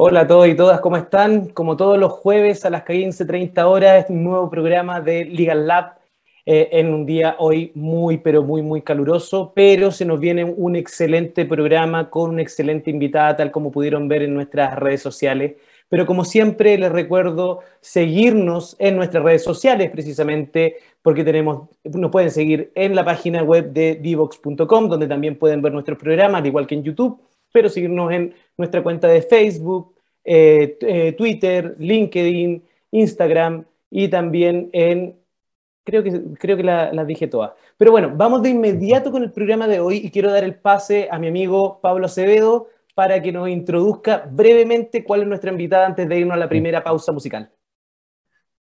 Hola a todos y todas, ¿cómo están? Como todos los jueves a las 15.30 horas, un nuevo programa de Legal Lab eh, en un día hoy muy, pero muy, muy caluroso, pero se nos viene un excelente programa con una excelente invitada, tal como pudieron ver en nuestras redes sociales. Pero como siempre, les recuerdo seguirnos en nuestras redes sociales, precisamente porque tenemos, nos pueden seguir en la página web de divox.com, donde también pueden ver nuestros programas, al igual que en YouTube pero seguirnos en nuestra cuenta de Facebook, eh, eh, Twitter, LinkedIn, Instagram y también en, creo que, creo que las dije todas. Pero bueno, vamos de inmediato con el programa de hoy y quiero dar el pase a mi amigo Pablo Acevedo para que nos introduzca brevemente cuál es nuestra invitada antes de irnos a la primera pausa musical.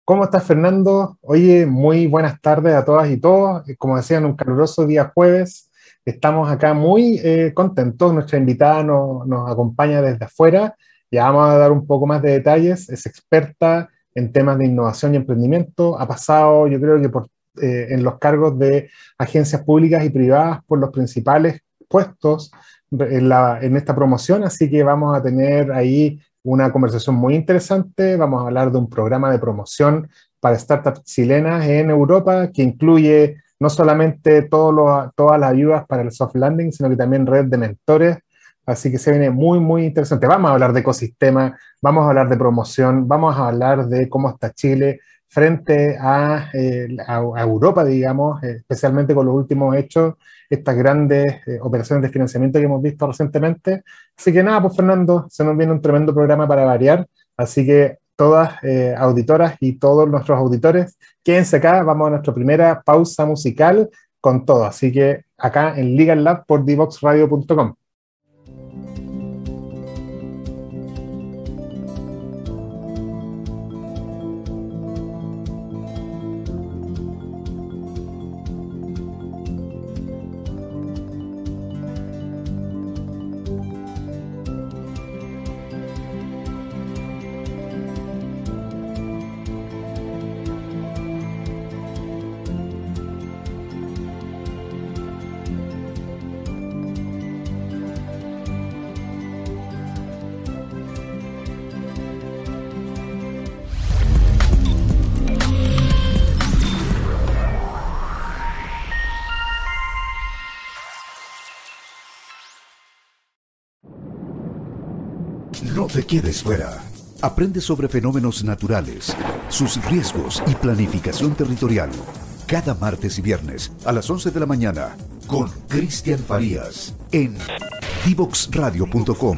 ¿Cómo estás, Fernando? Oye, muy buenas tardes a todas y todos. Como decían, un caluroso día jueves. Estamos acá muy eh, contentos, nuestra invitada nos, nos acompaña desde afuera, ya vamos a dar un poco más de detalles, es experta en temas de innovación y emprendimiento, ha pasado yo creo que por, eh, en los cargos de agencias públicas y privadas por los principales puestos en, esta promoción, así que vamos a tener ahí una conversación muy interesante, vamos a hablar de un programa de promoción para startups chilenas en Europa que incluye no solamente todas las ayudas para el soft landing, sino que también red de mentores. Así que se viene muy, muy interesante. Vamos a hablar de ecosistema, vamos a hablar de promoción, vamos a hablar de cómo está Chile frente a, eh, Europa, digamos, eh, especialmente con los últimos hechos, estas grandes eh, operaciones de financiamiento que hemos visto recientemente. Así que nada, pues Fernando, se nos viene un tremendo programa para variar. Así que todas eh, auditoras y todos nuestros auditores, quédense acá, vamos a nuestra primera pausa musical con todo. Así que acá en Legal Lab por divoxradio.com. No te quedes fuera. Aprende sobre fenómenos naturales, sus riesgos y planificación territorial. Cada martes y viernes a las 11 de la mañana con Cristian Farías en divoxradio.com.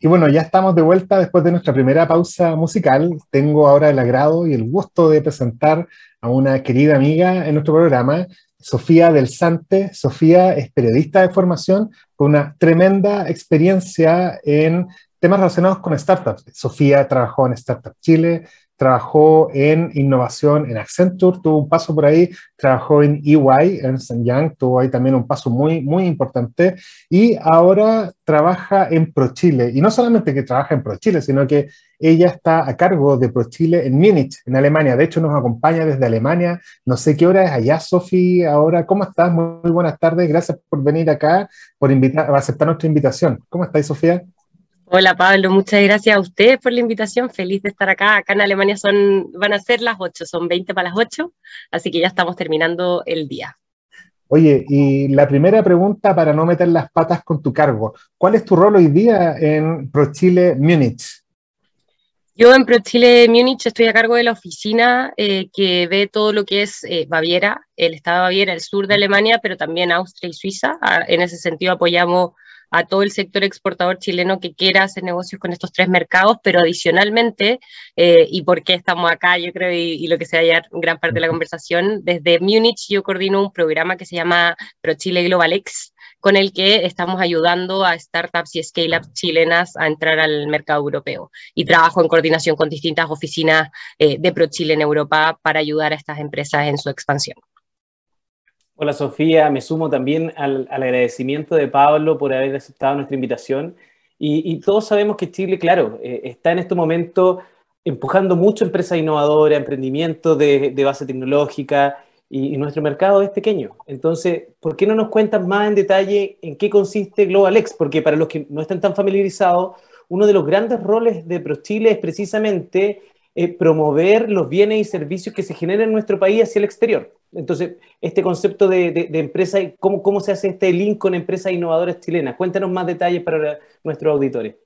Y bueno, ya estamos de vuelta después de nuestra primera pausa musical. Tengo ahora el agrado y el gusto de presentar a una querida amiga en nuestro programa, Sofía del Sante. Sofía es periodista de formación con una tremenda experiencia en temas relacionados con startups. Sofía trabajó en Startup Chile, trabajó en innovación en Accenture, tuvo un paso por ahí, trabajó en EY, Ernst Young, tuvo ahí también un paso muy, muy importante, y ahora trabaja en ProChile. Y no solamente que trabaja en ProChile, sino que ella está a cargo de ProChile en Múnich, en Alemania. De hecho, nos acompaña desde Alemania. No sé qué hora es allá, Sofía, ahora. ¿Cómo estás? Muy, buenas tardes. Gracias por venir acá, por invitar, aceptar nuestra invitación. ¿Cómo estás, Sofía? Hola Pablo, muchas gracias a ustedes por la invitación. Feliz de estar acá. Acá en Alemania son, van a ser las 8, son 20 para las 8, así que ya estamos terminando el día. Oye, y la primera pregunta para no meter las patas con tu cargo. ¿Cuál es tu rol hoy día en ProChile Múnich? Yo en ProChile Múnich estoy a cargo de la oficina eh, que ve todo lo que es eh, Baviera, el estado de Baviera, el sur de Alemania, pero también Austria y Suiza. Ah, en ese sentido apoyamos a todo el sector exportador chileno que quiera hacer negocios con estos tres mercados, pero adicionalmente, eh, y por qué estamos acá, yo creo, y, lo que se haya gran parte de la conversación, desde Múnich yo coordino un programa que se llama ProChile GlobalX, con el que estamos ayudando a startups y scale-ups chilenas a entrar al mercado europeo. Y trabajo en coordinación con distintas oficinas eh, de ProChile en Europa para ayudar a estas empresas en su expansión. Hola Sofía, me sumo también al, agradecimiento de Pablo por haber aceptado nuestra invitación. Y, todos sabemos que Chile, claro, eh, está en este momento empujando mucho empresas innovadoras, emprendimiento de, base tecnológica, y, nuestro mercado es pequeño. Entonces, ¿por qué no nos cuentas más en detalle en qué consiste GlobalX? Porque para los que no están tan familiarizados, uno de los grandes roles de ProChile es precisamente eh, promover los bienes y servicios que se generan en nuestro país hacia el exterior. Entonces, este concepto de, de, empresa, ¿cómo, ¿cómo se hace este link con empresas innovadoras chilenas? Cuéntanos más detalles para nuestros auditores.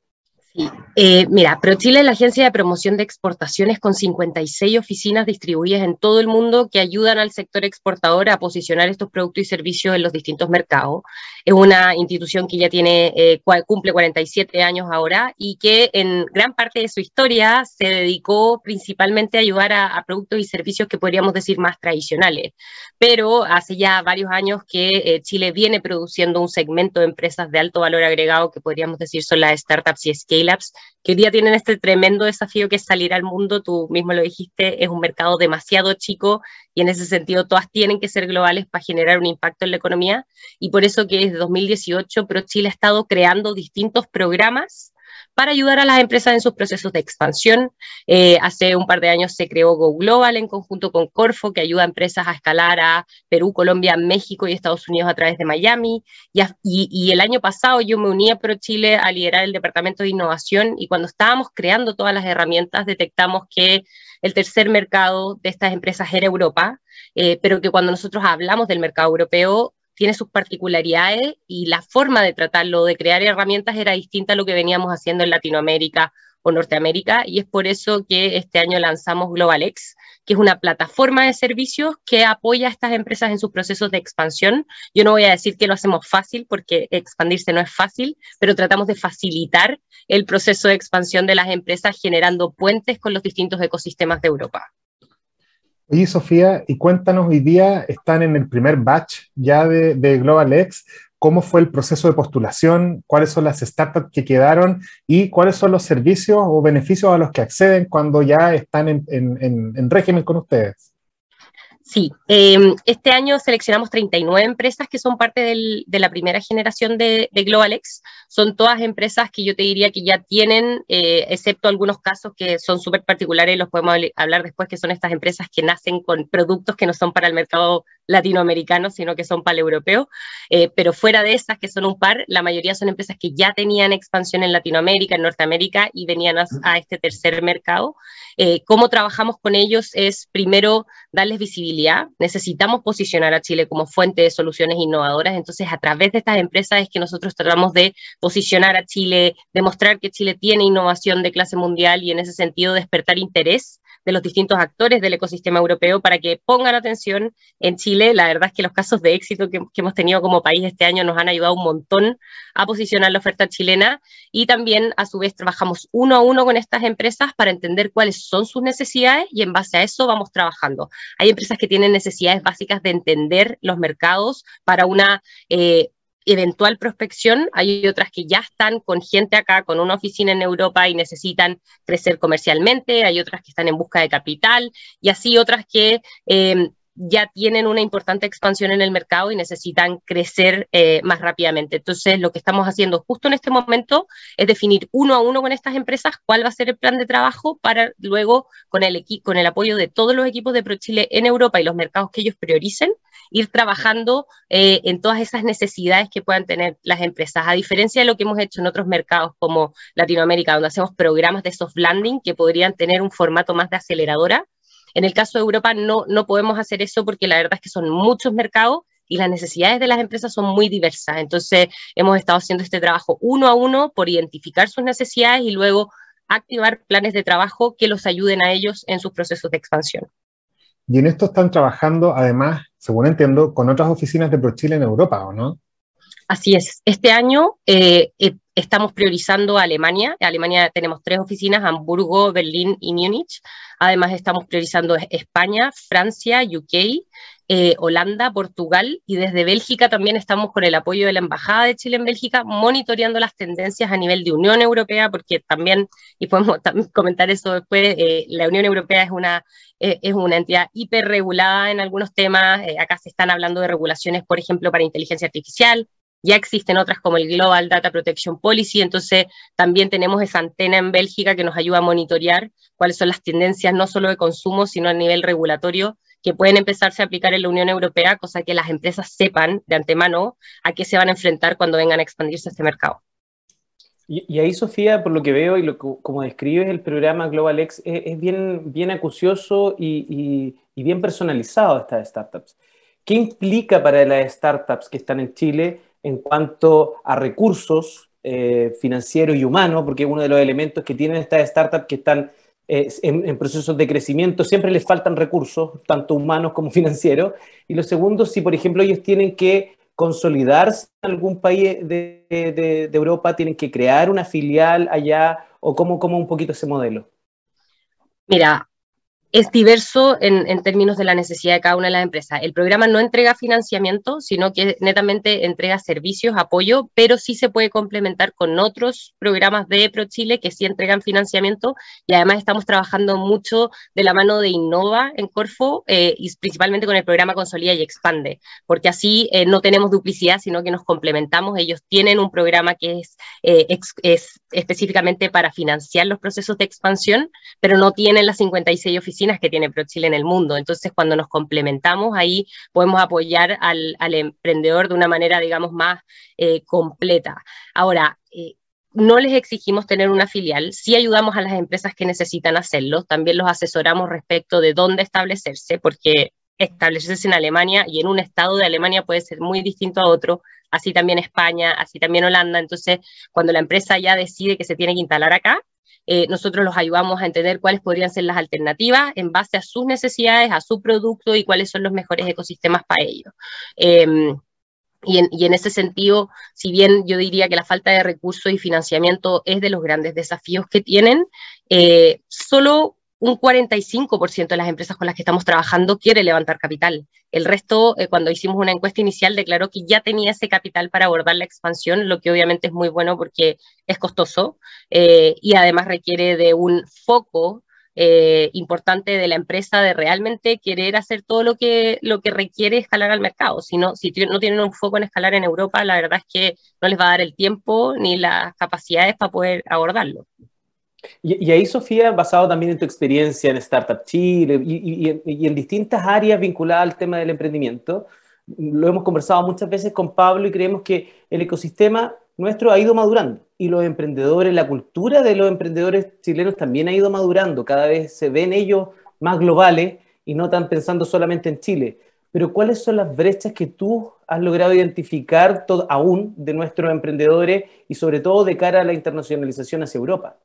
Sí. Eh, mira, ProChile es la agencia de promoción de exportaciones con 56 oficinas distribuidas en todo el mundo que ayudan al sector exportador a posicionar estos productos y servicios en los distintos mercados. Es una institución que ya tiene, eh, cumple 47 años ahora y que en gran parte de su historia se dedicó principalmente a ayudar a, productos y servicios que podríamos decir más tradicionales. Pero hace ya varios años que eh, Chile viene produciendo un segmento de empresas de alto valor agregado que podríamos decir son las startups y scale que hoy día tienen este tremendo desafío que es salir al mundo, tú mismo lo dijiste, es un mercado demasiado chico y en ese sentido todas tienen que ser globales para generar un impacto en la economía y por eso que desde 2018 ProChile ha estado creando distintos programas para ayudar a las empresas en sus procesos de expansión. Eh, hace un par de años se creó Go Global en conjunto con Corfo, que ayuda a empresas a escalar a Perú, Colombia, México y Estados Unidos a través de Miami. Y, y, el año pasado yo me uní a ProChile a liderar el Departamento de Innovación y cuando estábamos creando todas las herramientas detectamos que el tercer mercado de estas empresas era Europa, eh, pero que cuando nosotros hablamos del mercado europeo, tiene sus particularidades y la forma de tratarlo, de crear herramientas, era distinta a lo que veníamos haciendo en Latinoamérica o Norteamérica, y es por eso que este año lanzamos GlobalX, que es una plataforma de servicios que apoya a estas empresas en sus procesos de expansión. Yo no voy a decir que lo hacemos fácil, porque expandirse no es fácil, pero tratamos de facilitar el proceso de expansión de las empresas generando puentes con los distintos ecosistemas de Europa. Oye, Sofía, y cuéntanos, hoy día están en el primer batch ya de, de GlobalX. ¿Cómo fue el proceso de postulación? ¿Cuáles son las startups que quedaron? ¿Y cuáles son los servicios o beneficios a los que acceden cuando ya están en régimen con ustedes? Sí, em, este año seleccionamos 39 empresas que son parte de la primera generación de, GlobalX. Son todas empresas que yo te diría que ya tienen, eh, excepto algunos casos que son súper particulares, los podemos hablar después, que son estas empresas que nacen con productos que no son para el mercado latinoamericano, sino que son para el europeo. Eh, pero fuera de esas, que son un par, la mayoría son empresas que ya tenían expansión en Latinoamérica, en Norteamérica y venían a, este tercer mercado. Eh, ¿Cómo trabajamos con ellos? Es primero darles visibilidad. Necesitamos posicionar a Chile como fuente de soluciones innovadoras. Entonces, a través de estas empresas es que nosotros tratamos de posicionar a Chile, demostrar que Chile tiene innovación de clase mundial y en ese sentido despertar interés de los distintos actores del ecosistema europeo para que pongan atención en Chile. La verdad es que los casos de éxito que, hemos tenido como país este año nos han ayudado un montón a posicionar la oferta chilena y también a su vez trabajamos uno a uno con estas empresas para entender cuáles son sus necesidades y en base a eso vamos trabajando. Hay empresas que tienen necesidades básicas de entender los mercados para una... Eh, eventual prospección, hay otras que ya están con gente acá, con una oficina en Europa y necesitan crecer comercialmente, hay otras que están en busca de capital y así otras que eh, ya tienen una importante expansión en el mercado y necesitan crecer eh, más rápidamente. Entonces, lo que estamos haciendo justo en este momento es definir uno a uno con estas empresas cuál va a ser el plan de trabajo para luego, con el, con el apoyo de todos los equipos de ProChile en Europa y los mercados que ellos prioricen, ir trabajando eh, en todas esas necesidades que puedan tener las empresas. A diferencia de lo que hemos hecho en otros mercados como Latinoamérica, donde hacemos programas de soft landing que podrían tener un formato más de aceleradora, en el caso de Europa no, no podemos hacer eso porque la verdad es que son muchos mercados y las necesidades de las empresas son muy diversas. Entonces, hemos estado haciendo este trabajo uno a uno por identificar sus necesidades y luego activar planes de trabajo que los ayuden a ellos en sus procesos de expansión. Y en esto están trabajando, además, según entiendo, con otras oficinas de ProChile en Europa, ¿o no? Así es. Este año eh, eh, estamos priorizando a Alemania. En Alemania tenemos tres oficinas, Hamburgo, Berlín y Múnich. Además, estamos priorizando España, Francia, UK, eh, Holanda, Portugal y desde Bélgica también estamos con el apoyo de la Embajada de Chile en Bélgica monitoreando las tendencias a nivel de Unión Europea, porque también, y podemos comentar eso después, la Unión Europea es una, eh, es una entidad hiperregulada en algunos temas. acá se están hablando de regulaciones, por ejemplo, para inteligencia artificial, ya existen otras como el Global Data Protection Policy, entonces también tenemos esa antena en Bélgica que nos ayuda a monitorear cuáles son las tendencias no solo de consumo, sino a nivel regulatorio que pueden empezarse a aplicar en la Unión Europea, cosa que las empresas sepan de antemano a qué se van a enfrentar cuando vengan a expandirse a este mercado. Y, ahí, Sofía, por lo que veo y lo, como describes, el programa GlobalX es, es bien, bien acucioso y, y, bien personalizado a estas startups. ¿Qué implica para las startups que están en Chile en cuanto a recursos eh, financieros y humanos? Porque uno de los elementos que tienen estas startups que están en, procesos de crecimiento siempre les faltan recursos, tanto humanos como financieros. Y lo segundo, si por ejemplo ellos tienen que consolidarse en algún país de, de, de Europa, tienen que crear una filial allá, o cómo, cómo un poquito ese modelo. Mira, es diverso en, términos de la necesidad de cada una de las empresas. El programa no entrega financiamiento, sino que netamente entrega servicios, apoyo, pero sí se puede complementar con otros programas de ProChile que sí entregan financiamiento y además estamos trabajando mucho de la mano de Innova en Corfo eh, y principalmente con el programa Consolida y Expande, porque así eh, no tenemos duplicidad, sino que nos complementamos. Ellos tienen un programa que es, eh, es específicamente para financiar los procesos de expansión, pero no tienen las 56 oficinas que tiene ProChile en el mundo. Entonces, cuando nos complementamos, ahí podemos apoyar al, emprendedor de una manera, digamos, más eh, completa. Ahora, eh, no les exigimos tener una filial, sí ayudamos a las empresas que necesitan hacerlo, también los asesoramos respecto de dónde establecerse, porque establecerse en Alemania y en un estado de Alemania puede ser muy distinto a otro, así también España, así también Holanda. Entonces, cuando la empresa ya decide que se tiene que instalar acá, eh, nosotros los ayudamos a entender cuáles podrían ser las alternativas en base a sus necesidades, a su producto y cuáles son los mejores ecosistemas para ellos. Em, y en, ese sentido, si bien yo diría que la falta de recursos y financiamiento es de los grandes desafíos que tienen, eh, solo un 45% de las empresas con las que estamos trabajando quiere levantar capital. El resto, eh, cuando hicimos una encuesta inicial, declaró que ya tenía ese capital para abordar la expansión, lo que obviamente es muy bueno porque es costoso eh, y además requiere de un foco eh, importante de la empresa de realmente querer hacer todo lo que, lo que requiere escalar al mercado. Si no, si no tienen un foco en escalar en Europa, la verdad es que no les va a dar el tiempo ni las capacidades para poder abordarlo. Y, ahí, Sofía, basado también en tu experiencia en Startup Chile y, en distintas áreas vinculadas al tema del emprendimiento, lo hemos conversado muchas veces con Pablo y creemos que el ecosistema nuestro ha ido madurando y los emprendedores, la cultura de los emprendedores chilenos también ha ido madurando, cada vez se ven ellos más globales y no tan pensando solamente en Chile. Pero ¿cuáles son las brechas que tú has logrado identificar aún de nuestros emprendedores y sobre todo de cara a la internacionalización hacia Europa?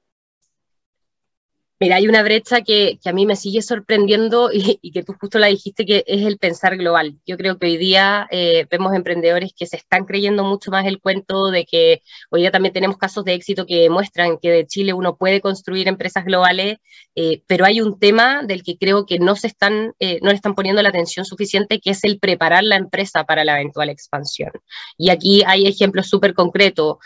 Mira, hay una brecha que, a mí me sigue sorprendiendo y, que tú justo la dijiste, que es el pensar global. Yo creo que hoy día eh, vemos emprendedores que se están creyendo mucho más el cuento de que hoy día también tenemos casos de éxito que demuestran que de Chile uno puede construir empresas globales, eh, pero hay un tema del que creo que no, se están, eh, no le están poniendo la atención suficiente, que es el preparar la empresa para la eventual expansión. Y aquí hay ejemplos súper concretos.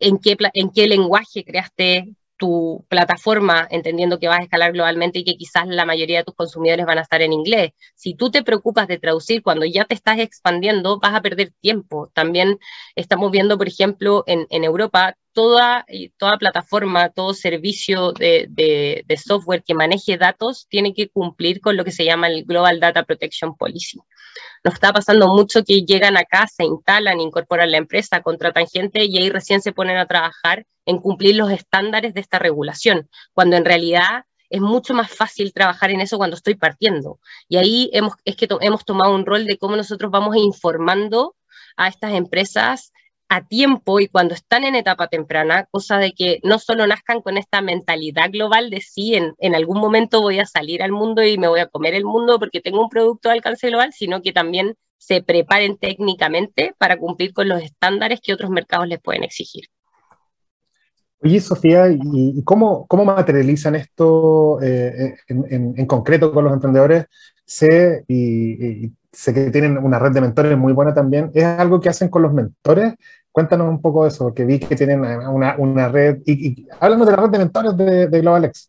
¿En qué, en qué lenguaje creaste tu plataforma, entendiendo que vas a escalar globalmente y que quizás la mayoría de tus consumidores van a estar en inglés. Si tú te preocupas de traducir cuando ya te estás expandiendo, vas a perder tiempo. También estamos viendo, por ejemplo, en, en Europa, toda, toda plataforma, todo servicio de, de, software que maneje datos tiene que cumplir con lo que se llama el Global Data Protection Policy. Nos está pasando mucho que llegan acá, se instalan, incorporan la empresa, contratan gente y ahí recién se ponen a trabajar en cumplir los estándares de esta regulación, cuando en realidad es mucho más fácil trabajar en eso cuando estoy partiendo. Y ahí hemos, es que hemos tomado un rol de cómo nosotros vamos informando a estas empresas a tiempo y cuando están en etapa temprana, cosa de que no solo nazcan con esta mentalidad global de sí, en, algún momento voy a salir al mundo y me voy a comer el mundo porque tengo un producto de alcance global, sino que también se preparen técnicamente para cumplir con los estándares que otros mercados les pueden exigir. Oye, Sofía, ¿y cómo, cómo materializan esto eh, en, concreto con los emprendedores? Sé, y, sé que tienen una red de mentores muy buena también. ¿Es algo que hacen con los mentores? Cuéntanos un poco de eso, porque vi que tienen una, una red, y, y háblanos de la red de mentores de, de GlobalX.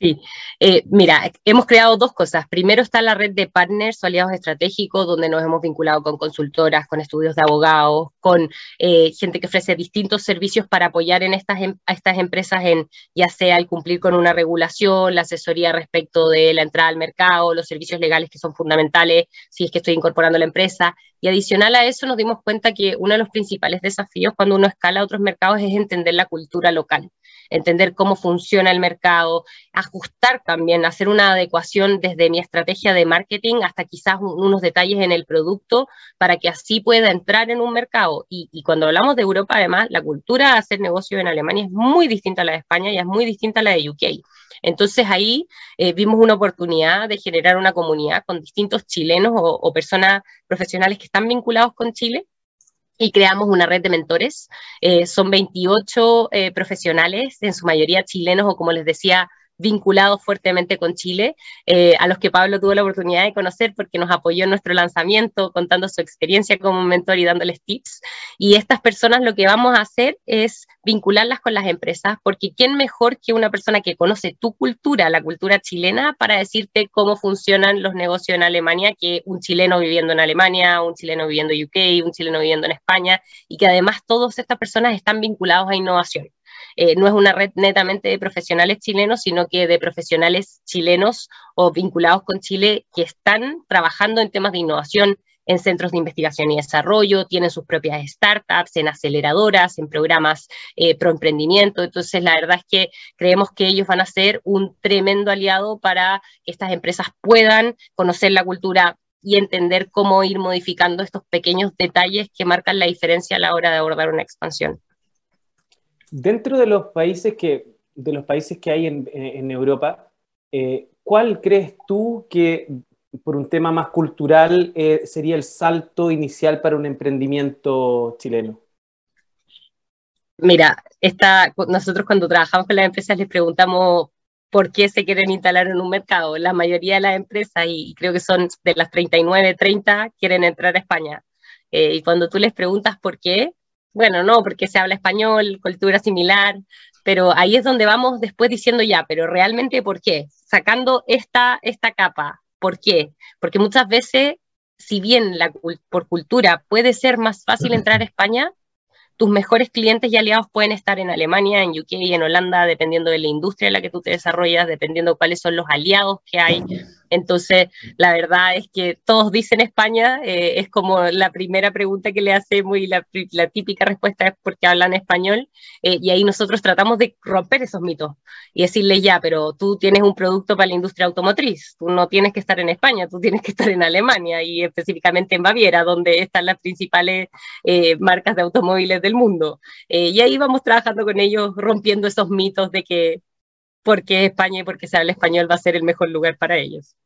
Sí, eh, mira, hemos creado dos cosas. Primero está la red de partners o aliados estratégicos, donde nos hemos vinculado con consultoras, con estudios de abogados, con eh, gente que ofrece distintos servicios para apoyar en estas, em, a estas empresas en ya sea el cumplir con una regulación, la asesoría respecto de la entrada al mercado, los servicios legales que son fundamentales si es que estoy incorporando la empresa. Y adicional a eso nos dimos cuenta que uno de los principales desafíos cuando uno escala a otros mercados es entender la cultura local entender cómo funciona el mercado, ajustar también, hacer una adecuación desde mi estrategia de marketing hasta quizás unos detalles en el producto para que así pueda entrar en un mercado. Y, cuando hablamos de Europa, además, la cultura de hacer negocio en Alemania es muy distinta a la de España y es muy distinta a la de UK. Entonces ahí eh, vimos una oportunidad de generar una comunidad con distintos chilenos o personas profesionales que están vinculados con Chile y creamos una red de mentores. Eh, son 28 eh, profesionales, en su mayoría chilenos o como les decía, vinculados fuertemente con Chile, eh, a los que Pablo tuvo la oportunidad de conocer porque nos apoyó en nuestro lanzamiento contando su experiencia como mentor y dándoles tips. Y estas personas lo que vamos a hacer es vincularlas con las empresas, porque ¿quién mejor que una persona que conoce tu cultura, la cultura chilena, para decirte cómo funcionan los negocios en Alemania que un chileno viviendo en Alemania, un chileno viviendo en UK, un chileno viviendo en España, y que además todas estas personas están vinculados a innovación. Eh, no es una red netamente de profesionales chilenos, sino que de profesionales chilenos o vinculados con Chile que están trabajando en temas de innovación en centros de investigación y desarrollo, tienen sus propias startups, en aceleradoras, en programas eh, pro emprendimiento. Entonces, la verdad es que creemos que ellos van a ser un tremendo aliado para que estas empresas puedan conocer la cultura y entender cómo ir modificando estos pequeños detalles que marcan la diferencia a la hora de abordar una expansión. Dentro de los países que, de los países que hay en, Europa, eh, ¿cuál crees tú que por un tema más cultural eh, sería el salto inicial para un emprendimiento chileno? Mira, nosotros cuando trabajamos con las empresas les preguntamos por qué se quieren instalar en un mercado. La mayoría de las empresas, y creo que son de las 39, 30, quieren entrar a España. Eh, y cuando tú les preguntas por qué, bueno, no, porque se habla español, cultura similar, pero ahí es donde vamos después diciendo ya, pero realmente ¿por qué? Sacando esta, esta capa, ¿por qué? Porque muchas veces, si bien la, por cultura puede ser más fácil entrar a España, tus mejores clientes y aliados pueden estar en Alemania, en UK y en Holanda, dependiendo de la industria en la que tú te desarrollas, dependiendo cuáles son los aliados que hay. Entonces, la verdad es que todos dicen España, eh, es como la primera pregunta que le hacemos y la, típica respuesta es porque hablan español, eh, y ahí nosotros tratamos de romper esos mitos y decirle ya, pero tú tienes un producto para la industria automotriz, tú no tienes que estar en España, tú tienes que estar en Alemania y específicamente en Baviera, donde están las principales eh, marcas de automóviles del mundo. y ahí vamos trabajando con ellos, rompiendo esos mitos de que porque España y porque se habla español va a ser el mejor lugar para ellos.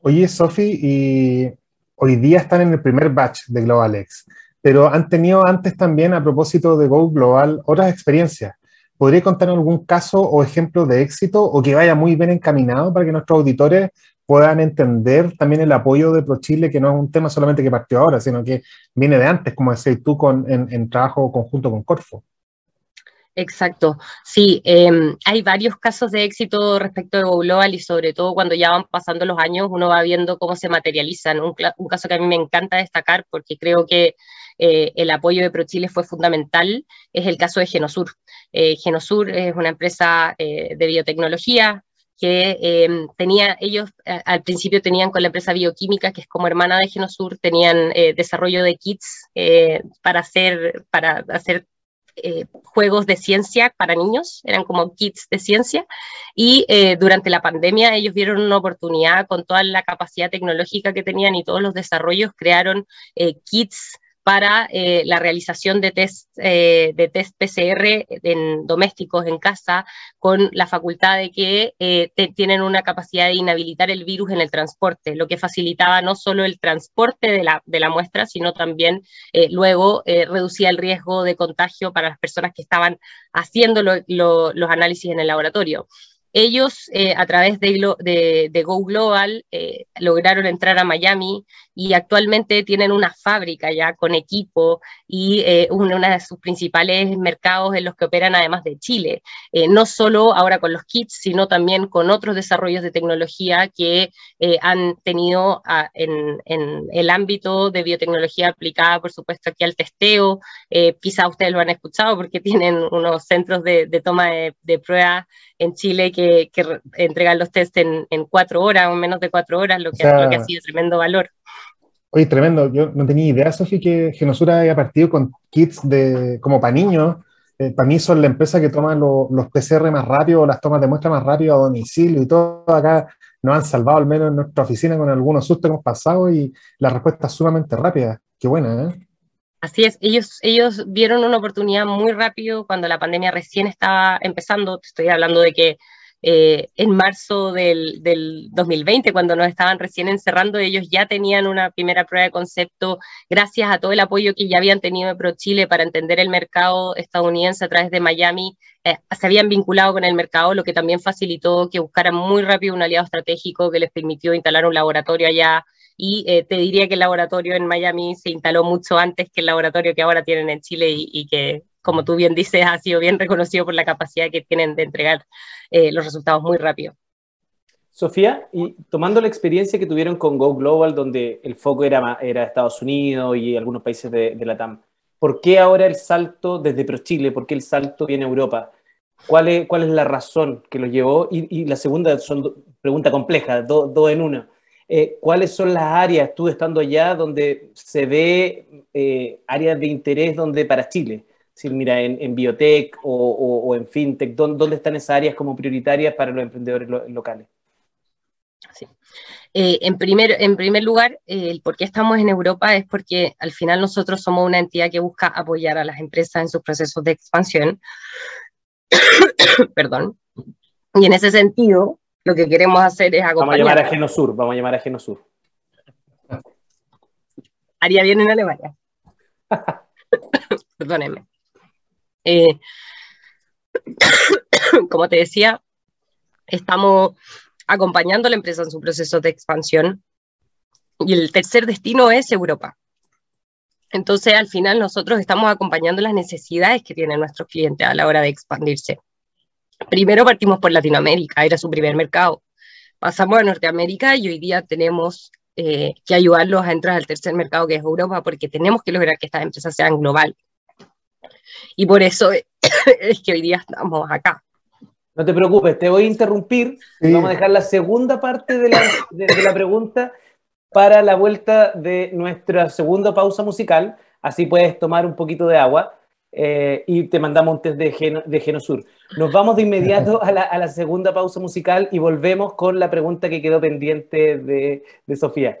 Oye, Sofi, y hoy día están en el primer batch de GlobalX, pero han tenido antes también, a propósito de Go Global, otras experiencias. ¿Podría contar algún caso o ejemplo de éxito o que vaya muy bien encaminado para que nuestros auditores puedan entender también el apoyo de ProChile, que no es un tema solamente que partió ahora, sino que viene de antes, como decís tú, con, en, trabajo conjunto con Corfo? Exacto, sí, em, hay varios casos de éxito respecto de Global y sobre todo cuando ya van pasando los años uno va viendo cómo se materializan. Un, caso que a mí me encanta destacar porque creo que eh, el apoyo de ProChile fue fundamental es el caso de Genosur. Eh, Genosur es una empresa eh, de biotecnología que em, tenía, ellos al principio tenían con la empresa bioquímica, que es como hermana de Genosur, tenían desarrollo de kits para hacer, para hacer eh, juegos de ciencia para niños, eran como kits de ciencia, y eh, durante la pandemia ellos vieron una oportunidad con toda la capacidad tecnológica que tenían y todos los desarrollos, crearon eh, kits para eh, la realización de test, eh, de test PCR en domésticos en casa con la facultad de que eh, tienen una capacidad de inhabilitar el virus en el transporte, lo que facilitaba no solo el transporte de la, de la muestra, sino también luego reducía el riesgo de contagio para las personas que estaban haciendo los análisis en el laboratorio. Ellos, a través de, de, Go Global, lograron entrar a Miami y actualmente tienen una fábrica ya con equipo y eh, uno, de sus principales mercados en los que operan además de Chile. Eh, no solo ahora con los kits, sino también con otros desarrollos de tecnología que eh, han tenido ah, en, el ámbito de biotecnología aplicada, por supuesto, aquí al testeo. quizá ustedes lo han escuchado porque tienen unos centros de, toma de, de pruebas en Chile que, entregan los test en, cuatro horas o menos de cuatro horas, lo que, lo que ha sido tremendo valor. Oye, tremendo. Yo no tenía idea, Sofi, que Genosura haya partido con kits de, como para niños. Eh, para mí son la empresa que toma los PCR más rápido, las tomas de muestra más rápido a domicilio y todo. Acá nos han salvado, al menos en nuestra oficina, con algunos sustos que hemos pasado y la respuesta es sumamente rápida. Qué buena, ¿eh? Así es, ellos, ellos vieron una oportunidad muy rápido cuando la pandemia recién estaba empezando. Te estoy hablando de que eh, en marzo del, 2020, cuando nos estaban recién encerrando, ellos ya tenían una primera prueba de concepto gracias a todo el apoyo que ya habían tenido de ProChile para entender el mercado estadounidense a través de Miami. Eh, se habían vinculado con el mercado, lo que también facilitó que buscaran muy rápido un aliado estratégico que les permitió instalar un laboratorio allá. Y eh, te diría que el laboratorio en Miami se instaló mucho antes que el laboratorio que ahora tienen en Chile y que como tú bien dices, ha sido bien reconocido por la capacidad que tienen de entregar eh, los resultados muy rápido. Sofía, y tomando la experiencia que tuvieron con Go Global, donde el foco era, era Estados Unidos y algunos países de, la TAM, ¿por qué ahora el salto desde ProChile? ¿Por qué el salto viene a Europa? ¿Cuál es, cuál es la razón que lo llevó? Y, la segunda, son pregunta compleja, dos en una. Eh, ¿Cuáles son las áreas, tú estando allá, donde se ve eh, áreas de interés donde para Chile? Mira, en, biotech o, en fintech, ¿dónde, están esas áreas como prioritarias para los emprendedores locales? Sí. Eh, en, primer, en primer lugar, eh, el por qué estamos en Europa es porque al final nosotros somos una entidad que busca apoyar a las empresas en sus procesos de expansión. Perdón. Y en ese sentido, lo que queremos hacer es acompañar. Vamos a llamar a Genosur, vamos a llamar a Genosur. Haría bien en Alemania. Perdónenme. Eh, como te decía, estamos acompañando a la empresa en su proceso de expansión y el tercer destino es Europa. Entonces, al final, nosotros estamos acompañando las necesidades que tienen nuestros clientes a la hora de expandirse. Primero partimos por Latinoamérica, era su primer mercado. Pasamos a Norteamérica y hoy día tenemos eh, que ayudarlos a entrar al tercer mercado que es Europa, porque tenemos que lograr que estas empresas sean globales. Y por eso es que hoy día estamos acá. No te preocupes, te voy a interrumpir. Vamos a dejar la segunda parte de la, de, la, pregunta para la vuelta de nuestra segunda pausa musical. Así puedes tomar un poquito de agua eh, y te mandamos un test de, de Genosur. Nos vamos de inmediato a la, a la, segunda pausa musical y volvemos con la pregunta que quedó pendiente de, de Sofía.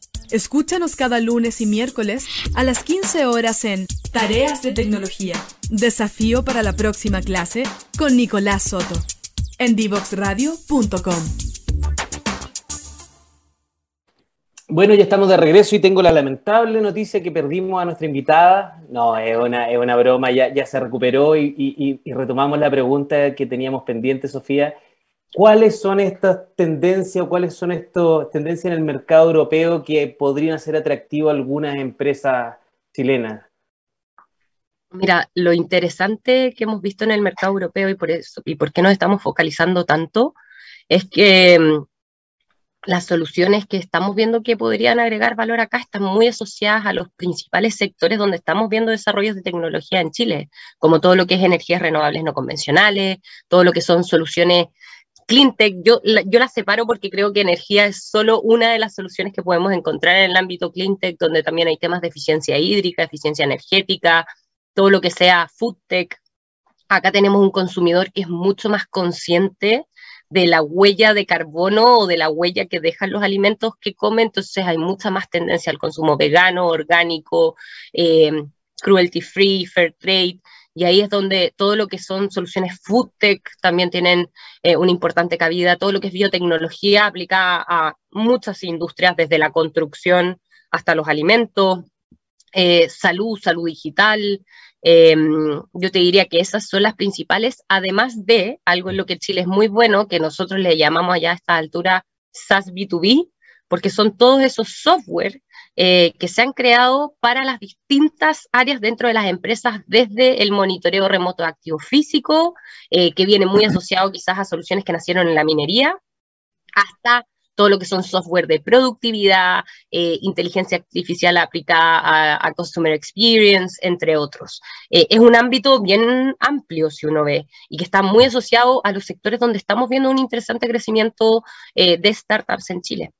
Escúchanos cada lunes y miércoles a las 15 horas en Tareas de Tecnología. Desafío para la próxima clase con Nicolás Soto en divoxradio.com. Bueno, ya estamos de regreso y tengo la lamentable noticia que perdimos a nuestra invitada. No, es una, es una broma, ya, ya se recuperó y, retomamos la pregunta que teníamos pendiente, Sofía. ¿Cuáles son estas tendencias o cuáles son estas tendencias en el mercado europeo que podrían ser atractivas a algunas empresas chilenas? Mira, lo interesante que hemos visto en el mercado europeo y por eso y por qué nos estamos focalizando tanto es que mm, las soluciones que estamos viendo que podrían agregar valor acá están muy asociadas a los principales sectores donde estamos viendo desarrollos de tecnología en Chile, como todo lo que es energías renovables no convencionales, todo lo que son soluciones cleantech. Yo, yo las separo porque creo que energía es solo una de las soluciones que podemos encontrar en el ámbito cleantech, donde también hay temas de eficiencia hídrica, eficiencia energética, todo lo que sea food tech. Acá tenemos un consumidor que es mucho más consciente de la huella de carbono o de la huella que dejan los alimentos que come, entonces hay mucha más tendencia al consumo vegano, orgánico, eh, cruelty free, fair trade, y ahí es donde todo lo que son soluciones food tech también tienen eh, una importante cabida, todo lo que es biotecnología aplicada a muchas industrias, desde la construcción hasta los alimentos, eh, salud, salud digital. Em, yo te diría que esas son las principales, además de algo en lo que Chile es muy bueno, que nosotros le llamamos allá a esta altura SaaS B2B, porque son todos esos software eh, que se han creado para las distintas áreas dentro de las empresas, desde el monitoreo remoto de activo físico, eh, que viene muy asociado quizás a soluciones que nacieron en la minería, hasta todo lo que son software de productividad, eh, inteligencia artificial aplicada a, Customer Experience, entre otros. es un ámbito bien amplio, si uno ve, y que está muy asociado a los sectores donde estamos viendo un interesante crecimiento de startups en Chile.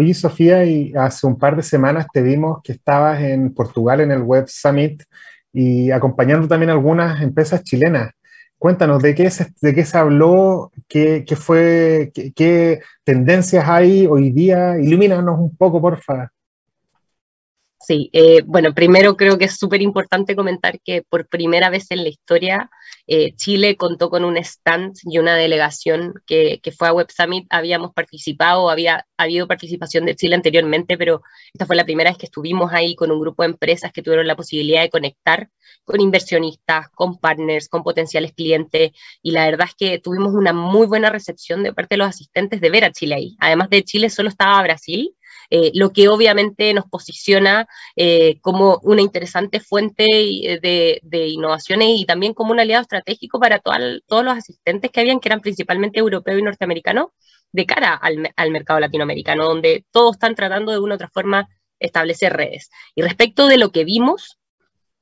Oye, Sofía, y hace un par de semanas te vimos que estabas en Portugal en el Web Summit y acompañando también algunas empresas chilenas. Cuéntanos, ¿de qué se, de qué se habló? ¿Qué, qué fue? Qué, tendencias hay hoy día? Ilumínanos un poco, por favor. Sí, eh, bueno, primero creo que es súper importante comentar que por primera vez en la historia eh, Chile contó con un stand y una delegación que, fue a Web Summit. Habíamos participado, había habido participación de Chile anteriormente, pero esta fue la primera vez que estuvimos ahí con un grupo de empresas que tuvieron la posibilidad de conectar con inversionistas, con partners, con potenciales clientes. Y la verdad es que tuvimos una muy buena recepción de parte de los asistentes de ver a Chile ahí. Además de Chile, solo estaba Brasil eh, lo que obviamente nos posiciona eh, como una interesante fuente de, innovaciones y también como un aliado estratégico para todos los asistentes que habían, que eran principalmente europeos y norteamericanos, de cara al, mercado latinoamericano, donde todos están tratando de una u otra forma establecer redes. Y respecto de lo que vimos,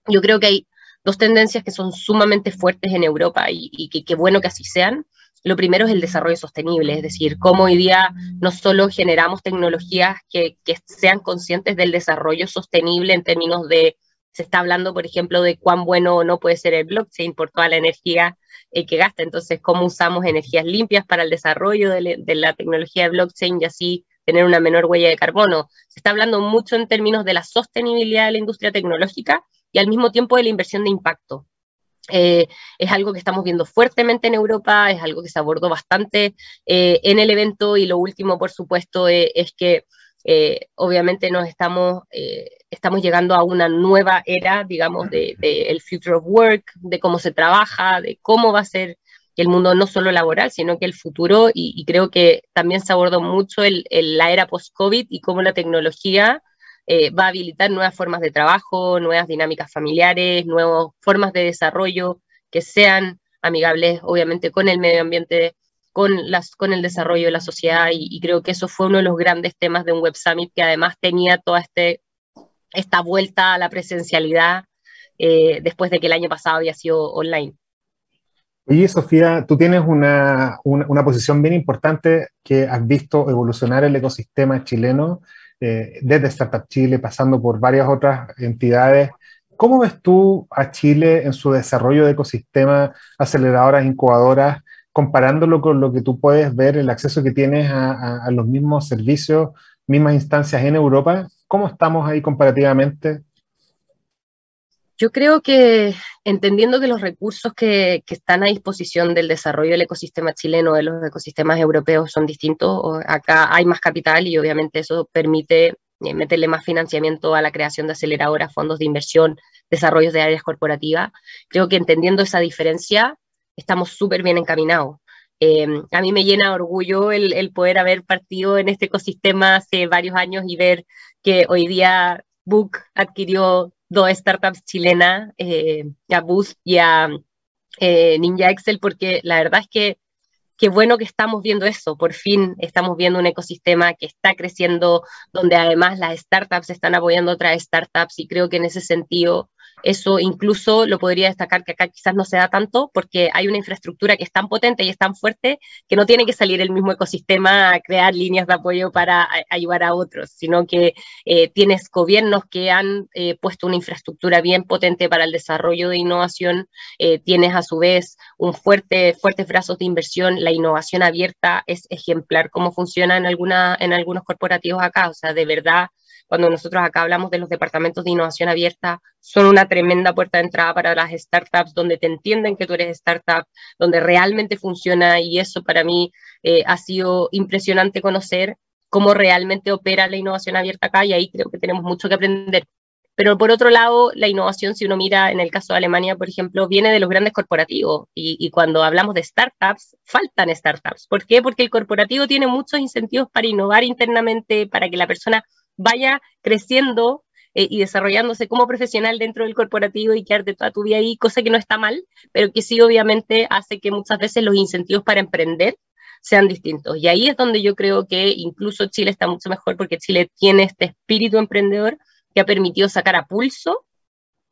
yo creo que hay dos tendencias que son sumamente fuertes en Europa y, y que qué bueno que así sean. Lo primero es el desarrollo sostenible, es decir, cómo hoy día no solo generamos tecnologías que, sean conscientes del desarrollo sostenible en términos de, se está hablando, por ejemplo, de cuán bueno o no puede ser el blockchain por toda la energía eh, que gasta, entonces cómo usamos energías limpias para el desarrollo de, de la tecnología de blockchain y así tener una menor huella de carbono. Se está hablando mucho en términos de la sostenibilidad de la industria tecnológica y al mismo tiempo de la inversión de impacto. Eh, es algo que estamos viendo fuertemente en Europa, es algo que se abordó bastante eh, en el evento y lo último, por supuesto, eh, es que obviamente nos estamos, estamos llegando a una nueva era, digamos, del de, el future of work, de cómo se trabaja, de cómo va a ser el mundo no solo laboral, sino que el futuro, y, creo que también se abordó mucho el, la era post-COVID y cómo la tecnología eh, va a habilitar nuevas formas de trabajo, nuevas dinámicas familiares, nuevas formas de desarrollo que sean amigables, obviamente, con el medio ambiente, con, las, con el desarrollo de la sociedad, y, creo que eso fue uno de los grandes temas de un Web Summit que además tenía toda este, esta vuelta a la presencialidad eh, después de que el año pasado había sido online. Oye, Sofía, tú tienes una, una, una, posición bien importante que has visto evolucionar el ecosistema chileno eh, desde Startup Chile, pasando por varias otras entidades. ¿Cómo ves tú a Chile en su desarrollo de ecosistema, aceleradoras, incubadoras, comparándolo con lo que tú puedes ver, el acceso que tienes a los mismos servicios, mismas instancias en Europa? ¿Cómo estamos ahí comparativamente? Yo creo que entendiendo que los recursos que, están a disposición del desarrollo del ecosistema chileno, de los ecosistemas europeos, son distintos, acá hay más capital y obviamente eso permite eh, meterle más financiamiento a la creación de aceleradoras, fondos de inversión, desarrollos de áreas corporativas. Creo que entendiendo esa diferencia, estamos súper bien encaminados. Em, a mí me llena orgullo el, el, poder haber partido en este ecosistema hace varios años y ver que hoy día Book adquirió dos startups chilenas, eh, a Boost y a eh, Ninja Excel, porque la verdad es que qué bueno que estamos viendo eso, por fin estamos viendo un ecosistema que está creciendo, donde además las startups están apoyando otras startups y creo que en ese sentido eso incluso lo podría destacar que acá quizás no se da tanto porque hay una infraestructura que es tan potente y es tan fuerte que no tiene que salir el mismo ecosistema a crear líneas de apoyo para ayudar a otros, sino que eh, tienes gobiernos que han eh, puesto una infraestructura bien potente para el desarrollo de innovación, eh, tienes a su vez un fuerte, fuertes brazos de inversión, la innovación abierta es ejemplar cómo funciona en, en algunos corporativos acá, o sea, de verdad cuando nosotros acá hablamos de los departamentos de innovación abierta, son una tremenda puerta de entrada para las startups, donde te entienden que tú eres startup, donde realmente funciona y eso para mí eh, ha sido impresionante conocer cómo realmente opera la innovación abierta acá y ahí creo que tenemos mucho que aprender. Pero por otro lado, la innovación, si uno mira en el caso de Alemania, por ejemplo, viene de los grandes corporativos. Y, cuando hablamos de startups, faltan startups. ¿Por qué? Porque el corporativo tiene muchos incentivos para innovar internamente, para que la persona vaya creciendo eh, y desarrollándose como profesional dentro del corporativo y quedarte toda tu vida ahí, cosa que no está mal, pero que sí obviamente hace que muchas veces los incentivos para emprender sean distintos. Y ahí es donde yo creo que incluso Chile está mucho mejor porque Chile tiene este espíritu emprendedor que ha permitido sacar a pulso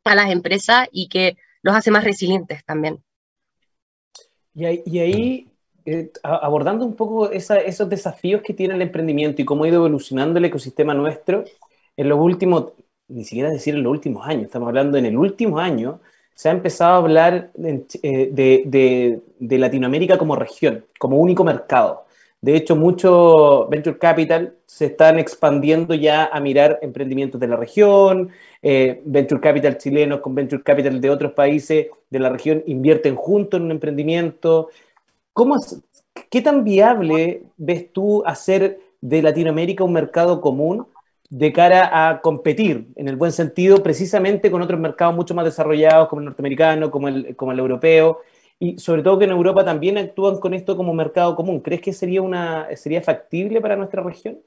a las empresas y que los hace más resilientes también. Y ahí, eh, abordando un poco esos desafíos que tiene el emprendimiento y cómo ha ido evolucionando el ecosistema nuestro en los últimos, ni siquiera decir en los últimos años, estamos hablando en el último año, se ha empezado a hablar eh, de Latinoamérica como región, como único mercado. De hecho, mucho venture capital se están expandiendo ya a mirar emprendimientos de la región, eh, venture capital chilenos con venture capital de otros países de la región invierten juntos en un emprendimiento. ¿Cómo ¿Qué tan viable ves tú hacer de Latinoamérica un mercado común de cara a competir, en el buen sentido, precisamente con otros mercados mucho más desarrollados como el norteamericano, como el, como el europeo? Y sobre todo que en Europa también actúan con esto como mercado común. ¿Crees que sería, una, sería factible para nuestra región?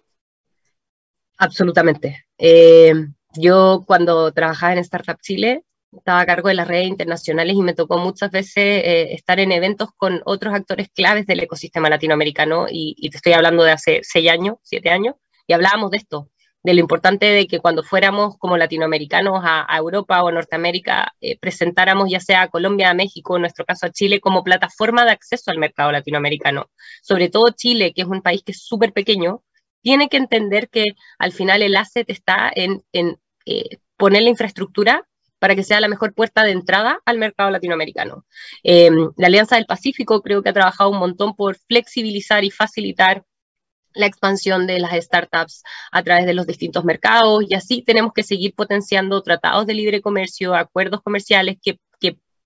Absolutamente. Eh, yo cuando trabajaba en Startup Chile estaba a cargo de las redes internacionales y me tocó muchas veces eh, estar en eventos con otros actores claves del ecosistema latinoamericano y, y, te estoy hablando de hace seis años, siete años, y hablábamos de esto, de lo importante de que cuando fuéramos como latinoamericanos a, Europa o a Norteamérica, eh, presentáramos ya sea a Colombia, a México, en nuestro caso a Chile, como plataforma de acceso al mercado latinoamericano. Sobre todo Chile, que es un país que es súper pequeño, tiene que entender que al final el asset está en, eh, poner la infraestructura para que sea la mejor puerta de entrada al mercado latinoamericano. Em, la Alianza del Pacífico creo que ha trabajado un montón por flexibilizar y facilitar la expansión de las startups a través de los distintos mercados y así tenemos que seguir potenciando tratados de libre comercio, acuerdos comerciales que,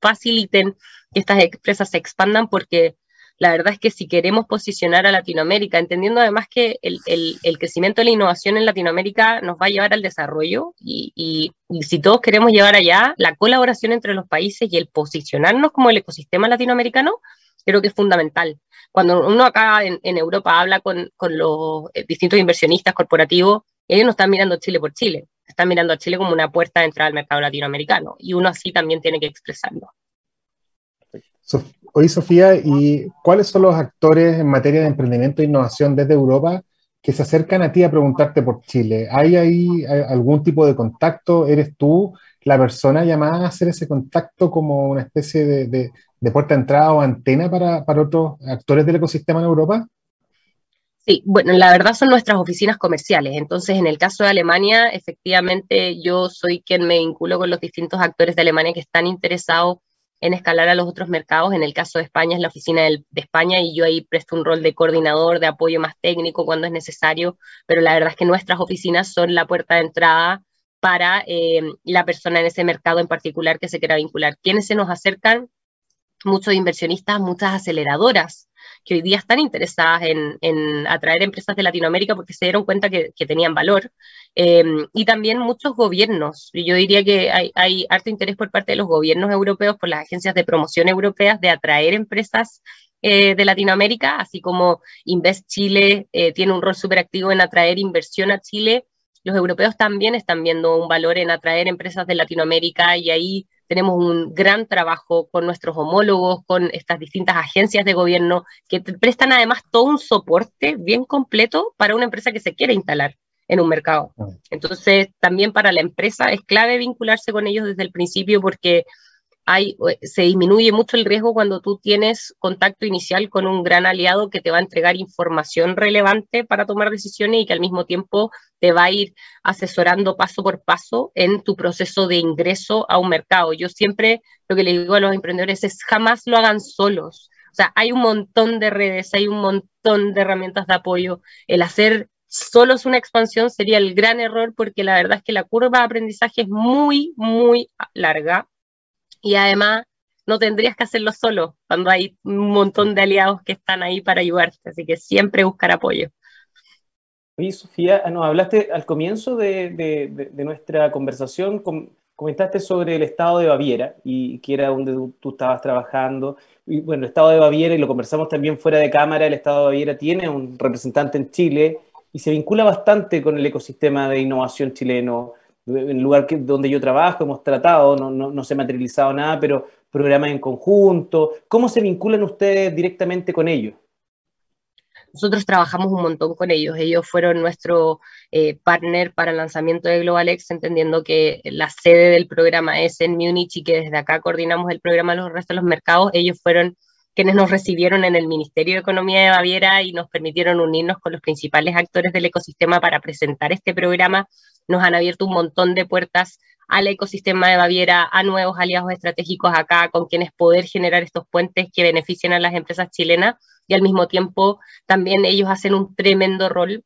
faciliten que estas empresas se expandan porque la verdad es que si queremos posicionar a Latinoamérica, entendiendo además que el, crecimiento de la innovación en Latinoamérica nos va a llevar al desarrollo y, y, si todos queremos llevar allá la colaboración entre los países y el posicionarnos como el ecosistema latinoamericano, creo que es fundamental cuando uno acá en, Europa habla con, los eh, distintos inversionistas corporativos, ellos no están mirando Chile por Chile, están mirando a Chile como una puerta de entrada al mercado latinoamericano y uno así también tiene que expresarlo. Oye, Sofía, ¿y cuáles son los actores en materia de emprendimiento e innovación desde Europa que se acercan a ti a preguntarte por Chile? ¿Hay ahí algún tipo de contacto? ¿Eres tú la persona llamada a hacer ese contacto como una especie de, de puerta de entrada o antena para, para otros actores del ecosistema en Europa? Sí, bueno, la verdad son nuestras oficinas comerciales. Entonces, en el caso de Alemania, efectivamente, yo soy quien me vinculo con los distintos actores de Alemania que están interesados en escalar a los otros mercados. En el caso de España es la oficina de España y yo ahí presto un rol de coordinador, de apoyo más técnico cuando es necesario, pero la verdad es que nuestras oficinas son la puerta de entrada para eh, la persona en ese mercado en particular que se quiera vincular. ¿Quiénes se nos acercan? muchos inversionistas, muchas aceleradoras que hoy día están interesadas en, atraer empresas de Latinoamérica porque se dieron cuenta que, tenían valor. Em, y también muchos gobiernos. Yo diría que hay, hay, harto interés por parte de los gobiernos europeos, por las agencias de promoción europeas, de atraer empresas eh, de Latinoamérica, así como Invest Chile eh, tiene un rol súper activo en atraer inversión a Chile. Los europeos también están viendo un valor en atraer empresas de Latinoamérica y ahí tenemos un gran trabajo con nuestros homólogos, con estas distintas agencias de gobierno que prestan además todo un soporte bien completo para una empresa que se quiere instalar en un mercado. Ah. Entonces, también para la empresa es clave vincularse con ellos desde el principio porque hay, se disminuye mucho el riesgo cuando tú tienes contacto inicial con un gran aliado que te va a entregar información relevante para tomar decisiones y que al mismo tiempo te va a ir asesorando paso por paso en tu proceso de ingreso a un mercado. Yo siempre lo que le digo a los emprendedores es jamás lo hagan solos. O sea, hay un montón de redes, hay un montón de herramientas de apoyo. El hacer solo es una expansión sería el gran error porque la verdad es que la curva de aprendizaje es muy, muy larga y además no tendrías que hacerlo solo cuando hay un montón de aliados que están ahí para ayudarte, así que siempre buscar apoyo. Oye, Sofía, ah, nos hablaste al comienzo de, nuestra conversación, comentaste sobre el estado de Baviera y que era donde tú, estabas trabajando. Y bueno, el estado de Baviera, y lo conversamos también fuera de cámara, el estado de Baviera tiene un representante en Chile y se vincula bastante con el ecosistema de innovación chileno. El lugar que, donde yo trabajo hemos tratado, no, no, no se ha materializado nada, pero programas en conjunto. ¿Cómo se vinculan ustedes directamente con ellos? Nosotros trabajamos un montón con ellos. Ellos fueron nuestro eh, partner para el lanzamiento de GlobalX, entendiendo que la sede del programa es en Múnich y que desde acá coordinamos el programa en los restos de los mercados. Ellos fueron quienes nos recibieron en el Ministerio de Economía de Baviera y nos permitieron unirnos con los principales actores del ecosistema para presentar este programa. Nos han abierto un montón de puertas al ecosistema de Baviera, a nuevos aliados estratégicos acá, con quienes poder generar estos puentes que beneficien a las empresas chilenas y al mismo tiempo también ellos hacen un tremendo rol.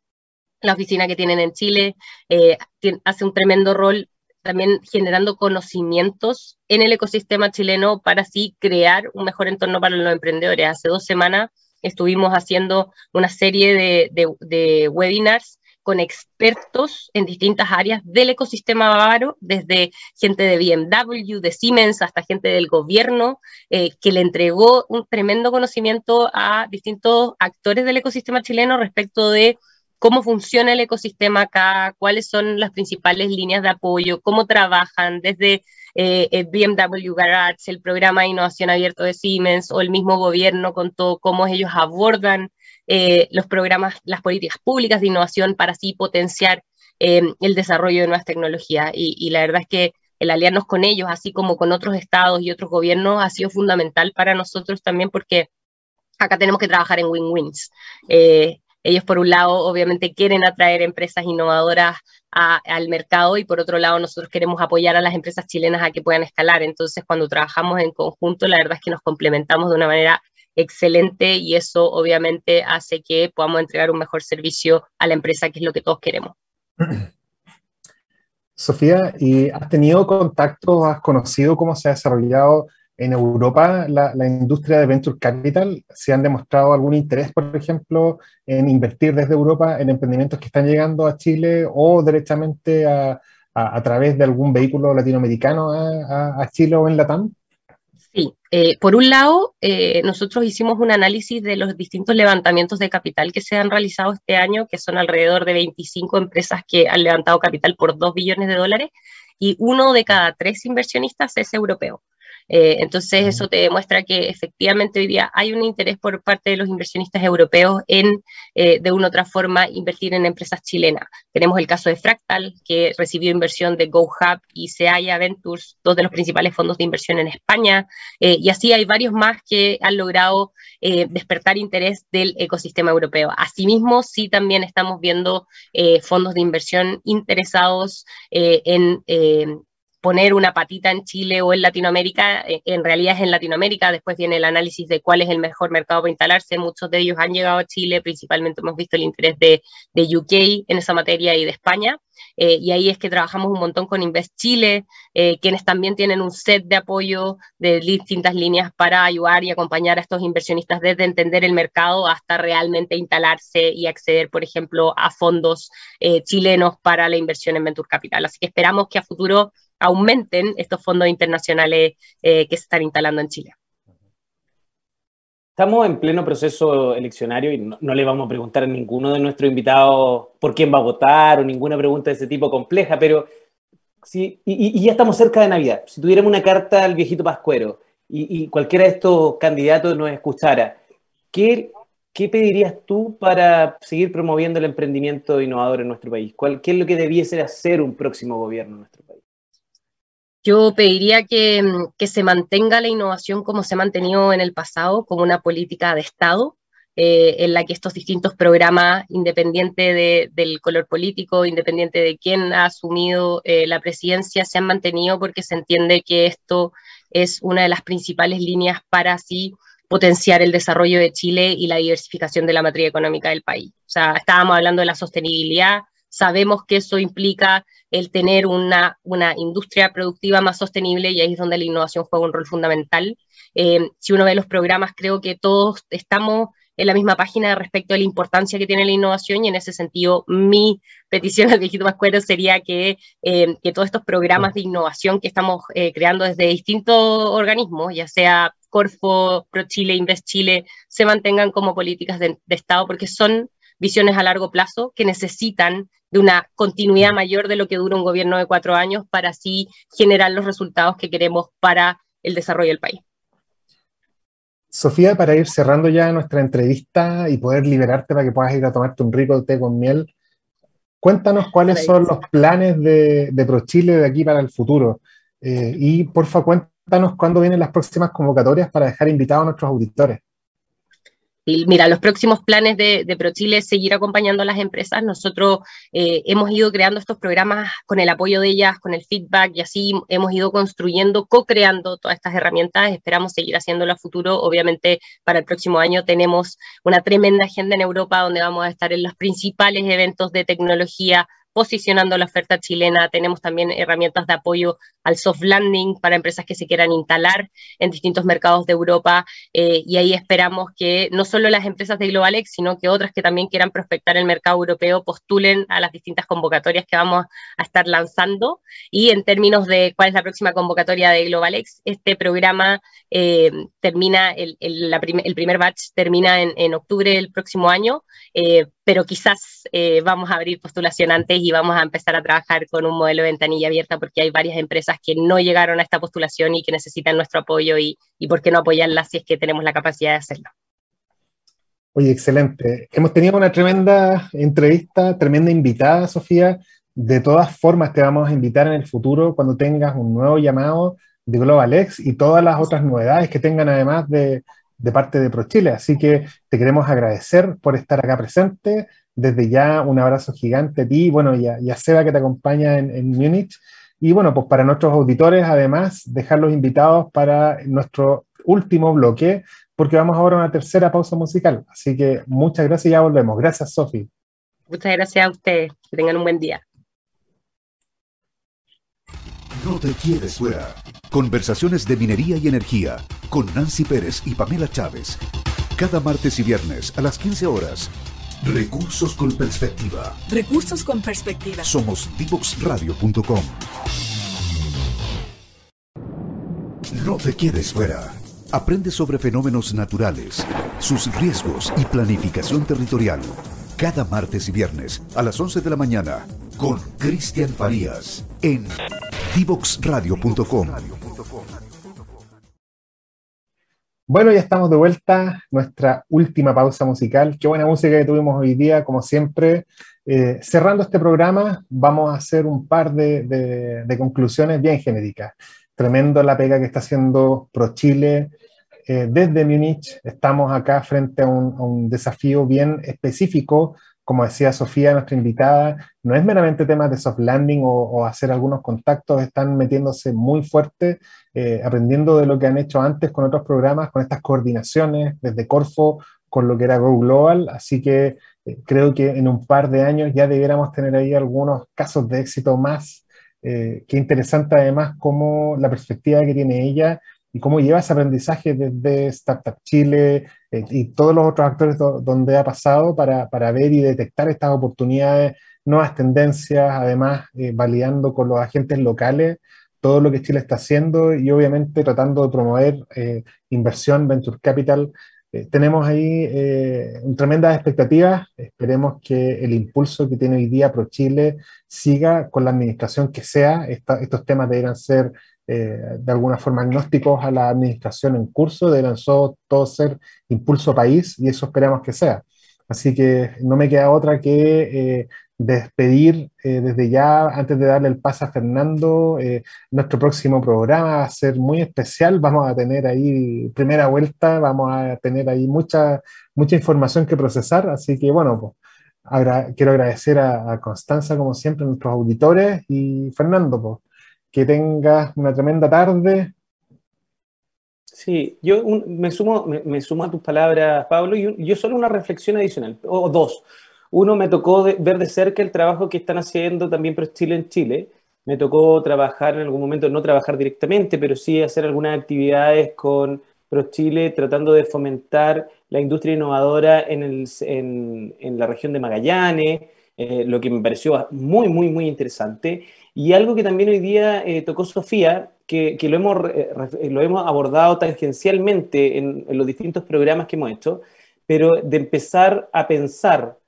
La oficina que tienen en Chile eh, hace un tremendo rol también generando conocimientos en el ecosistema chileno para así crear un mejor entorno para los emprendedores. Hace dos semanas estuvimos haciendo una serie de, webinars con expertos en distintas áreas del ecosistema bávaro, desde gente de BMW, de Siemens, hasta gente del gobierno, eh, que le entregó un tremendo conocimiento a distintos actores del ecosistema chileno respecto de cómo funciona el ecosistema acá, cuáles son las principales líneas de apoyo, cómo trabajan desde eh, el BMW Garage, el programa de innovación abierto de Siemens o el mismo gobierno con todo cómo ellos abordan eh, los programas, las políticas públicas de innovación para así potenciar eh, el desarrollo de nuevas tecnologías. Y, la verdad es que el aliarnos con ellos, así como con otros estados y otros gobiernos, ha sido fundamental para nosotros también porque acá tenemos que trabajar en win-wins. Eh, ellos, por un lado, obviamente quieren atraer empresas innovadoras al mercado y por otro lado, nosotros queremos apoyar a las empresas chilenas a que puedan escalar. Entonces, cuando trabajamos en conjunto, la verdad es que nos complementamos de una manera excelente y eso obviamente hace que podamos entregar un mejor servicio a la empresa, que es lo que todos queremos. Sofía, ¿y has tenido contacto, has conocido cómo se ha desarrollado en Europa la, industria de Venture Capital? ¿Se han demostrado algún interés, por ejemplo, en invertir desde Europa en emprendimientos que están llegando a Chile o directamente a, través de algún vehículo latinoamericano a, a Chile o en Latam? Sí, eh, por un lado, eh, nosotros hicimos un análisis de los distintos levantamientos de capital que se han realizado este año, que son alrededor de 25 empresas que han levantado capital por 2 billones de dólares, y uno de cada tres inversionistas es europeo. Eh, entonces, eso te demuestra que efectivamente hoy día hay un interés por parte de los inversionistas europeos en, eh, de una u otra forma, invertir en empresas chilenas. Tenemos el caso de Fractal, que recibió inversión de GoHub y Seaya Ventures, dos de los principales fondos de inversión en España, eh, y así hay varios más que han logrado despertar interés del ecosistema europeo. Asimismo, sí también estamos viendo fondos de inversión interesados en poner una patita en Chile o en Latinoamérica, eh, en realidad es en Latinoamérica, después viene el análisis de cuál es el mejor mercado para instalarse, muchos de ellos han llegado a Chile, principalmente hemos visto el interés de, de UK en esa materia y de España, eh, y ahí es que trabajamos un montón con Invest Chile, eh, quienes también tienen un set de apoyo de distintas líneas para ayudar y acompañar a estos inversionistas desde entender el mercado hasta realmente instalarse y acceder, por ejemplo, a fondos chilenos para la inversión en Venture Capital. Así que esperamos que a futuro aumenten estos fondos internacionales eh, que se están instalando en Chile. Estamos en pleno proceso eleccionario y no, le vamos a preguntar a ninguno de nuestros invitados por quién va a votar o ninguna pregunta de ese tipo compleja, pero sí, y, ya estamos cerca de Navidad. Si tuviéramos una carta al viejito Pascuero y, cualquiera de estos candidatos nos escuchara, ¿qué, ¿qué pedirías tú para seguir promoviendo el emprendimiento innovador en nuestro país? ¿Cuál, ¿Qué es lo que debiese hacer un próximo gobierno en nuestro país? Yo pediría que, mm, que, se mantenga la innovación como se ha mantenido en el pasado, como una política de Estado, eh, en la que estos distintos programas, independiente del color político, independiente de quién ha asumido eh, la presidencia, se han mantenido porque se entiende que esto es una de las principales líneas para así potenciar el desarrollo de Chile y la diversificación de la matriz económica del país. O sea, estábamos hablando de la sostenibilidad, sabemos que eso implica el tener una, una industria productiva más sostenible y ahí es donde la innovación juega un rol fundamental. Eh, si uno ve los programas, creo que todos estamos en la misma página respecto a la importancia que tiene la innovación y en ese sentido mi petición al viejito Pascuero sería que, eh, que todos estos programas de innovación que estamos eh, creando desde distintos organismos, ya sea Corfo, ProChile, Invest Chile, se mantengan como políticas de, de Estado porque son visiones a largo plazo que necesitan de una continuidad mayor de lo que dura un gobierno de cuatro años para así generar los resultados que queremos para el desarrollo del país. Sofía, para ir cerrando ya nuestra entrevista y poder liberarte para que puedas ir a tomarte un rico té con miel, cuéntanos cuáles son los planes de, de ProChile de aquí para el futuro. Eh, y porfa, cuéntanos cuándo vienen las próximas convocatorias para dejar invitados a nuestros auditores mira, los próximos planes de, de ProChile es seguir acompañando a las empresas. Nosotros eh, hemos ido creando estos programas con el apoyo de ellas, con el feedback y así hemos ido construyendo, co-creando todas estas herramientas. Esperamos seguir haciéndolo a futuro. Obviamente, para el próximo año tenemos una tremenda agenda en Europa donde vamos a estar en los principales eventos de tecnología posicionando la oferta chilena. Tenemos también herramientas de apoyo al soft landing para empresas que se quieran instalar en distintos mercados de Europa. Eh, y ahí esperamos que no solo las empresas de GlobalX, sino que otras que también quieran prospectar el mercado europeo postulen a las distintas convocatorias que vamos a estar lanzando. Y en términos de cuál es la próxima convocatoria de GlobalX, este programa eh, termina, el, el, el, primer batch termina en, en, octubre del próximo año, eh, pero quizás eh, vamos a abrir postulación antes y vamos a empezar a trabajar con un modelo de ventanilla abierta porque hay varias empresas que no llegaron a esta postulación y que necesitan nuestro apoyo y, y por qué no apoyarlas si es que tenemos la capacidad de hacerlo. Oye, excelente. Hemos tenido una tremenda entrevista, tremenda invitada, Sofía. De todas formas, te vamos a invitar en el futuro cuando tengas un nuevo llamado de GlobalX y todas las otras novedades que tengan además de, de parte de ProChile. Así que te queremos agradecer por estar acá presente. Desde ya un abrazo gigante a ti bueno, y a, y a Seba que te acompaña en, en Múnich. Y bueno, pues para nuestros auditores, además, dejarlos invitados para nuestro último bloque, porque vamos ahora a una tercera pausa musical. Así que muchas gracias y ya volvemos. Gracias, Sofi. Muchas gracias a ustedes. Que tengan un buen día. No te quedes fuera. Conversaciones de minería y energía con Nancy Pérez y Pamela Chávez. Cada martes y viernes a las 15 horas. Recursos con perspectiva. Recursos con perspectiva. Somos divoxradio.com. No te quedes fuera. Aprende sobre fenómenos naturales, sus riesgos y planificación territorial. Cada martes y viernes a las 11 de la mañana con Cristian Farías en divoxradio.com. Bueno, ya estamos de vuelta, nuestra última pausa musical. Qué buena música que tuvimos hoy día, como siempre. Eh, cerrando este programa, vamos a hacer un par de, conclusiones bien genéricas. Tremendo la pega que está haciendo ProChile eh, desde Múnich. Estamos acá frente a un desafío bien específico como decía Sofía, nuestra invitada, no es meramente temas de soft landing o, hacer algunos contactos, están metiéndose muy fuerte, eh, aprendiendo de lo que han hecho antes con otros programas, con estas coordinaciones desde Corfo, con lo que era Go Global, así que eh, creo que en un par de años ya debiéramos tener ahí algunos casos de éxito más. Eh, qué interesante además cómo la perspectiva que tiene ella y cómo lleva ese aprendizaje desde Startup Chile eh, y todos los otros actores do, donde ha pasado para, para, ver y detectar estas oportunidades, nuevas tendencias, además eh, validando con los agentes locales todo lo que Chile está haciendo y obviamente tratando de promover eh, inversión, venture capital. Tenemos ahí tremendas expectativas, esperemos que el impulso que tiene hoy día ProChile siga con la administración que sea, estos temas deberán ser eh, de alguna forma agnósticos a la administración en curso, deberán todos ser impulso país y eso esperamos que sea. Así que no me queda otra que eh, despedir eh, desde ya, antes de darle el paso a Fernando, eh, nuestro próximo programa va a ser muy especial, vamos a tener ahí primera vuelta, vamos a tener ahí mucha, mucha información que procesar, así que bueno, pues, agra quiero agradecer a, a, Constanza, como siempre, a nuestros auditores, y Fernando, pues, que tengas una tremenda tarde. Sí, yo me, sumo, me, sumo a tus palabras, Pablo, y yo solo una reflexión adicional, o dos. Uno, me tocó ver de cerca el trabajo que están haciendo también Pro Chile en Chile. Me tocó trabajar en algún momento, no trabajar directamente, pero sí hacer algunas actividades con Pro Chile tratando de fomentar la industria innovadora en, la región de Magallanes, eh, lo que me pareció muy, muy, muy interesante. Y algo que también hoy día eh, tocó Sofía, que, que lo, hemos, lo hemos abordado tangencialmente en, en los distintos programas que hemos hecho, pero de empezar a pensar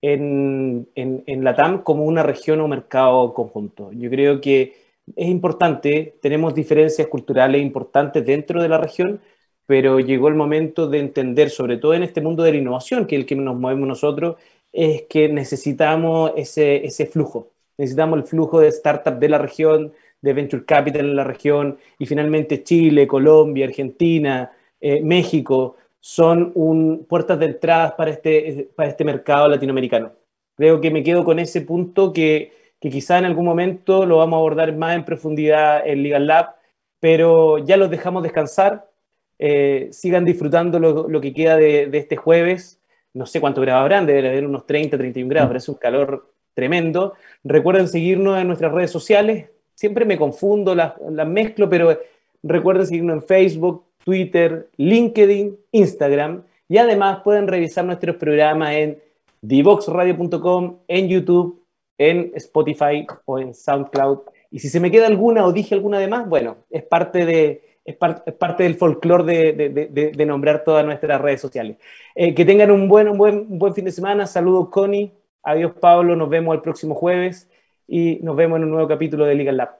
en, en, la TAM como una región o mercado conjunto. Yo creo que es importante, tenemos diferencias culturales importantes dentro de la región, pero llegó el momento de entender, sobre todo en este mundo de la innovación, que es el que nos movemos nosotros, es que necesitamos ese, ese flujo. Necesitamos el flujo de startup de la región, de venture capital en la región, y finalmente Chile, Colombia, Argentina, eh, México, son puertas de entrada para este, para este mercado latinoamericano. Creo que me quedo con ese punto que, que quizá en algún momento lo vamos a abordar más en profundidad en Legal Lab, pero ya los dejamos descansar. Eh, sigan disfrutando lo, lo que queda de, este jueves. No sé cuántos grados habrán, debe haber unos 30, 31 grados, pero es un calor tremendo. Recuerden seguirnos en nuestras redes sociales. Siempre me confundo, las, las mezclo, pero recuerden seguirnos en Facebook, Twitter, LinkedIn, Instagram y además pueden revisar nuestros programas en divoxradio.com, en YouTube, en Spotify o en SoundCloud. Y si se me queda alguna o dije alguna de más, bueno, es parte, de, es, parte del folclore de, de, nombrar todas nuestras redes sociales. Eh, que tengan un buen, un, buen, un buen fin de semana. Saludos, Connie. Adiós, Pablo. Nos vemos el próximo jueves y nos vemos en un nuevo capítulo de Legal Lab.